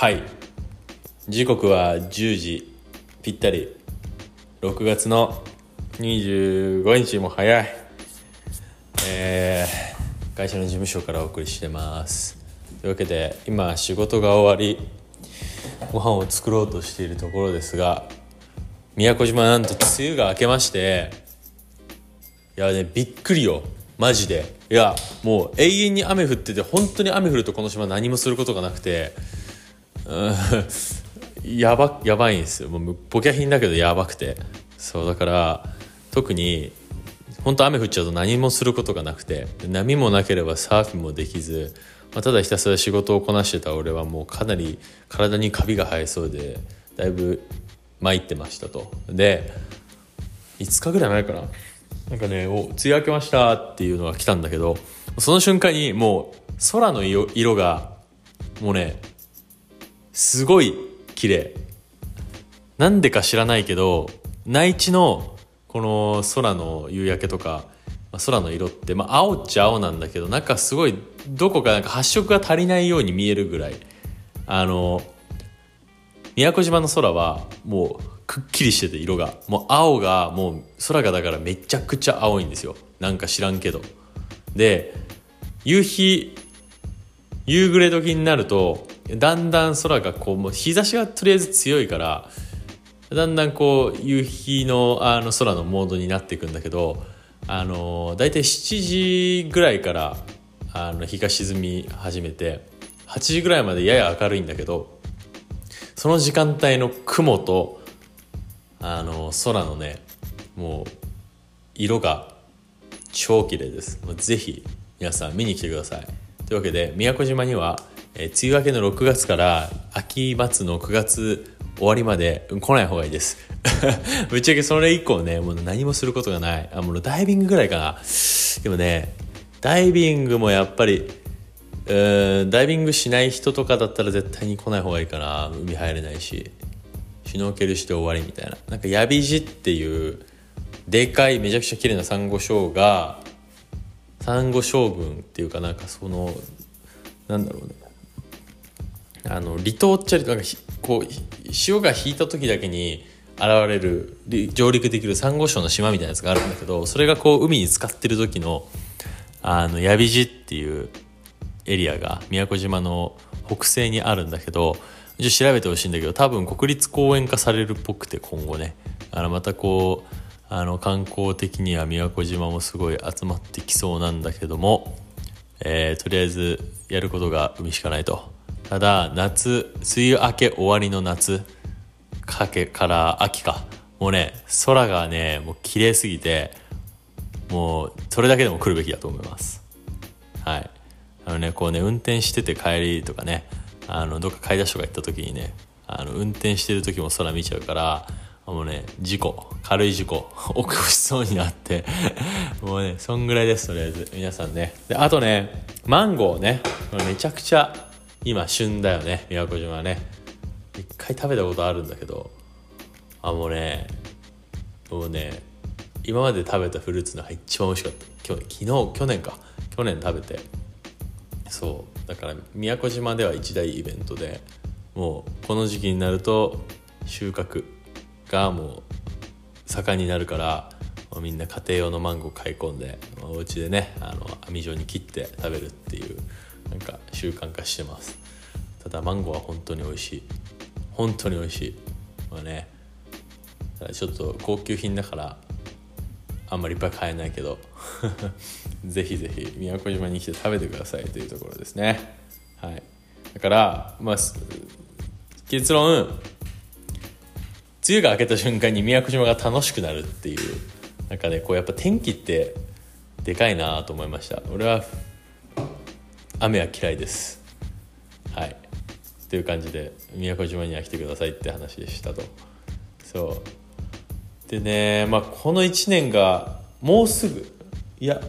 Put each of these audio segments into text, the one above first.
はい。時刻は10時ぴったり。6月の25日も早い。えー、会社の事務所からお送りしてます。というわけで今仕事が終わりご飯を作ろうとしているところですが宮古島なんと梅雨が明けましていやねびっくりよ。マジで。いやもう永遠に雨降ってて本当に雨降るとこの島何もすることがなくてやばやばいんですよ。もうボキャ品だけどやばくて。そうだから特に本当雨降っちゃうと何もすることがなくて。波もなければサーフィンもできず、まあ、ただひたすら仕事をこなしてた俺はもうかなり体にカビが生えそうでだいぶ参ってましたと。で5日ぐらい前かな。なんかね「お梅雨明けました」っていうのが来たんだけどその瞬間にもう空の色色がもうねすごい綺麗。なんでか知らないけど内地のこの空の夕焼けとか、空の色って、まあ、青っちゃ青なんだけどなんかすごいどこかなんか発色が足りないように見えるぐらい。あの宮古島の空はもうくっきりしてて色が。もう青がもう空がだからめちゃくちゃ青いんですよ。なんか知らんけど。で夕日夕暮れ時になるとだんだん空がこうもう日差しがとりあえず強いからだんだんこう夕日のあの空のモードになっていくんだけどあの大体7時ぐらいからあの日が沈み始めて8時ぐらいまでやや明るいんだけどその時間帯の雲とあの空のねもう色が超綺麗です。ぜひ皆さん見に来てください。というわけで宮古島には、えー、梅雨明けの6月から秋末の9月終わりまで来ない方がいいです。ぶっちゃけそれ以降ねもう何もすることがない。あもうダイビングぐらいかな。でもねダイビングもやっぱりうんダイビングしない人とかだったら絶対に来ない方がいいかな。海入れないし。シュノーケルして終わりみたいな。なんかヤビジっていうでかいめちゃくちゃ綺麗なサンゴ礁がサンゴ礁群っていうかなんかそのなんだろうね。あの離島っちゃなんかこう潮が引いた時だけに現れる上陸できるサンゴ礁の島みたいなやつがあるんだけどそれがこう海に浸かってる時のあのヤビジっていうエリアが宮古島の北西にあるんだけど調べてほしいんだけど多分国立公園化されるっぽくて今後ね。あのまたこうあの観光的には宮古島もすごい集まってきそうなんだけども、えー、とりあえずやることが海しかないと。ただ夏梅雨明け終わりの夏かけから秋か。もうね空がねもう綺麗すぎてもうそれだけでも来るべきだと思います。はい。あのねこうね運転してて帰りとかねあのどっか買い出しとか行った時にねあの運転してる時も空見ちゃうからもうね事故軽い事故 起こしそうになって もうねそんぐらいですとりあえず。皆さんね。であとねマンゴーね。めちゃくちゃ今旬だよね宮古島ね。一回食べたことあるんだけどあもうねもうね今まで食べたフルーツのが一番美味しかった。昨日去年か。去年食べて。そう。だから宮古島では一大イベントでもうこの時期になると収穫がもう盛んになるからみんな家庭用のマンゴー買い込んでお家でねあの網状に切って食べるっていうなんか習慣化してます。ただマンゴーは本当に美味しい。本当に美味しい。まあね。ちょっと高級品だからあんまりいっぱい買えないけど ぜひぜひ宮古島に来て食べてくださいというところですね。はい。だからまあ結論梅雨が明けた瞬間に宮古島が楽しくなるっていうなんかねこうやっぱ天気ってでかいなと思いました。俺は雨は嫌いです。はい。という感じで宮古島には来てくださいって話でしたと。そう。でねまあこの1年がもうすぐいや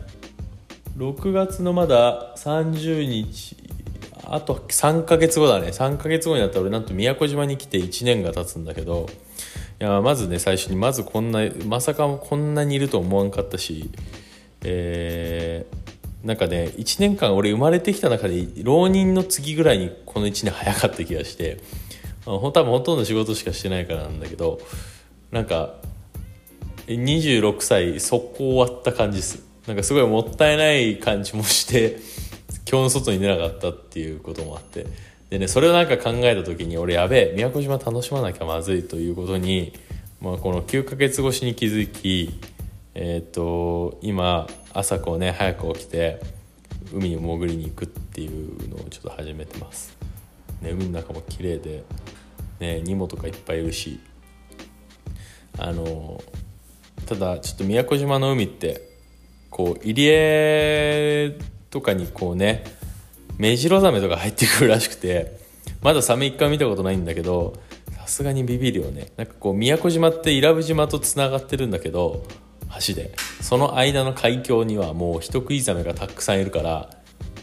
6月のまだ30日あと3ヶ月後だね。3ヶ月後になったら俺なんと宮古島に来て1年が経つんだけどいやまずね最初にまずこんなまさかこんなにいると思わんかったしえーなんかね1年間俺生まれてきた中で浪人の次ぐらいにこの1年早かった気がして本当はほとんど仕事しかしてないからなんだけどなんか26歳速攻終わった感じです。なんかすごいもったいない感じもして今日の外に出なかったっていうこともあって。でねそれをなんか考えた時に俺やべえ宮古島楽しまなきゃまずいということに、まあ、この9ヶ月越しに気づきえっ、ー、と今朝こうね早く起きて海に潜りに行くっていうのをちょっと始めてます、ね、海の中も綺麗でねニモとかいっぱいいるし。あのただちょっと宮古島の海ってこう入江とかにこうねメジロザメとか入ってくるらしくてまだサメ一回見たことないんだけどさすがにビビるよね。なんかこう宮古島って伊良部島とつながってるんだけど橋で。その間の海峡にはもう人食いザメがたくさんいるから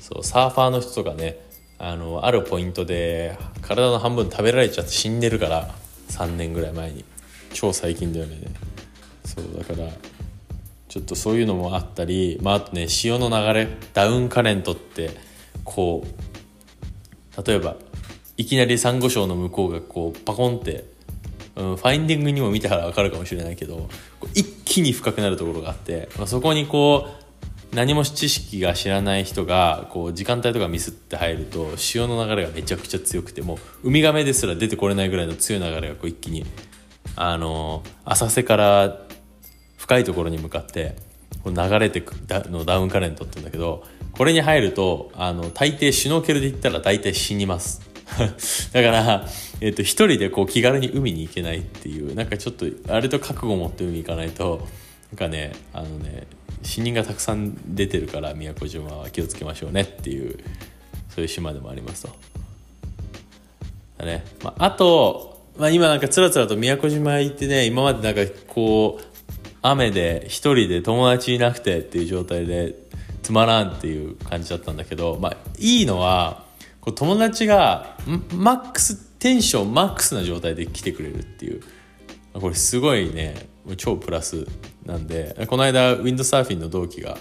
そうサーファーの人とかねあのあるポイントで体の半分食べられちゃって死んでるから3年ぐらい前に。超最近だよね。そうだからちょっとそういうのもあったり、まあ、あとね潮の流れダウンカレントってこう例えばいきなりサンゴ礁の向こうがこうパコンってうん、ファインディングにも見たから分かるかもしれないけど一気に深くなるところがあって、まあ、そこにこう何も知識が知らない人がこう時間帯とかミスって入ると潮の流れがめちゃくちゃ強くてもうウミガメですら出てこれないぐらいの強い流れがこう一気にあの浅瀬から深いところに向かってこう流れてくのダウンカレントって言うんだけどこれに入るとあの大抵シュノーケルで言ったら大体死にます。だから、えっ、と、一人でこう気軽に海に行けないっていう、なんかちょっと、あれと覚悟を持って海行かないと、なんかね、あのね、死人がたくさん出てるから宮古島は気をつけましょうねっていう、そういう島でもありますと。だね。まあ、あと、まあ、今なんかつらつらと宮古島行ってね、今までなんかこう、雨で一人で友達いなくてっていう状態でつまらんっていう感じだったんだけど、まあ、いいのは、こう友達がマックステンションマックスな状態で来てくれるっていう。これすごいね超プラスなんで。この間ウィンドサーフィンの同期が、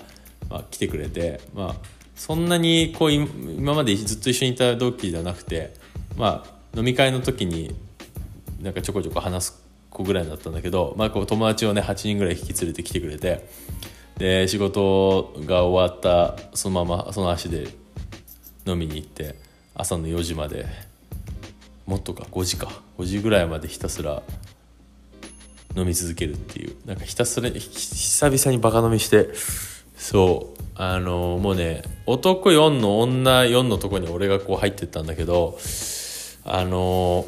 まあ、来てくれて、まあ、そんなにこう今までずっと一緒にいた同期じゃなくて、まあ、飲み会の時になんかちょこちょこ話す子ぐらいだったんだけど、まあ、こう友達をね8人ぐらい引き連れてきてくれてで仕事が終わったそのままその足で飲みに行って朝の4時まで。もっとか5時か。5時ぐらいまでひたすら飲み続けるっていう。なんかひたすら久々にバカ飲みして。そう。あのもうね男4の女4のとこに俺がこう入ってったんだけどあの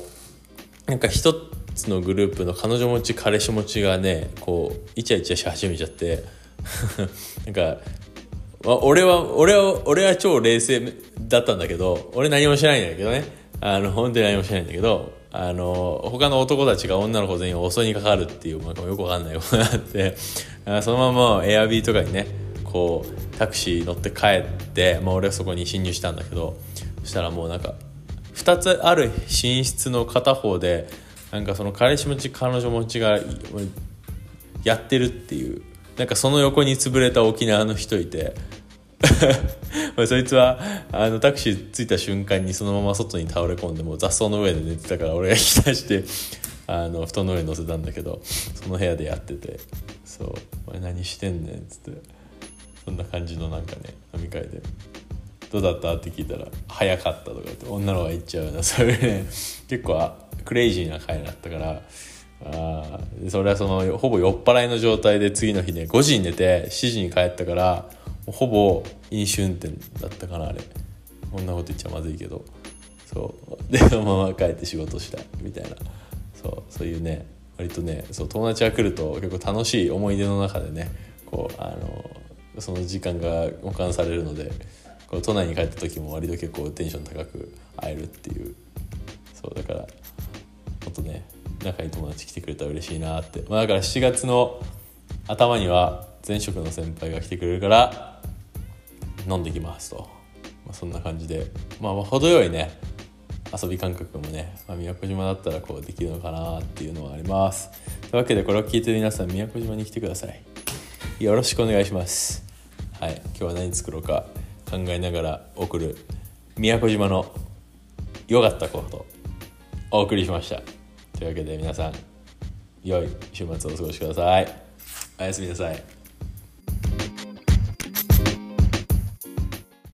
なんか一つのグループの彼女持ち彼氏持ちがねこうイチャイチャし始めちゃって。なんかあ俺は俺は俺は超冷静だったんだけど俺何もしないんだけどね。あの本当に何もしないんだけどあの他の男たちが女の子全員襲いにかかるっていう、まあ、よくわかんないことがあってそのままエアビーとかにねこうタクシー乗って帰って、まあ、俺はそこに侵入したんだけどそしたらもうなんか2つある寝室の片方でなんかその彼氏持ち彼女持ちがやってるっていうなんかその横に潰れた沖縄の人いて。そいつはあのタクシー着いた瞬間にそのまま外に倒れ込んでもう雑草の上で寝てたから俺が引き出してあの布団の上に乗せたんだけど その部屋でやってて「そう。お前何してんねん」っつって。そんな感じのなんかね飲み会で「どうだった?」って聞いたら「早かった」とかって女の子が言っちゃうような そういうね結構クレイジーな回だったからあそれはそのほぼ酔っ払いの状態で次の日ね5時に寝て7時に帰ったからほぼ飲酒運転だったかなあれ。こんなこと言っちゃまずいけど。そう。でそのまま帰って仕事したみたいな。そう。そういうね割とねそう友達が来ると結構楽しい思い出の中でねこうあのその時間が保管されるのでこう都内に帰った時も割と結構テンション高く会えるっていう。そうだからもっとね仲いい友達来てくれたら嬉しいなって、まあ、だから7月の頭には前職の先輩が来てくれるから飲んできますと、まあ、そんな感じで。まあ程よいね遊び感覚もね、まあ、宮古島だったらこうできるのかなっていうのはあります。というわけでこれを聞いてる皆さん宮古島に来てください。よろしくお願いします。はい。今日は何作ろうか考えながら送る宮古島の良かったことお送りしました。というわけで皆さん良い週末をお過ごしください。おやすみなさい。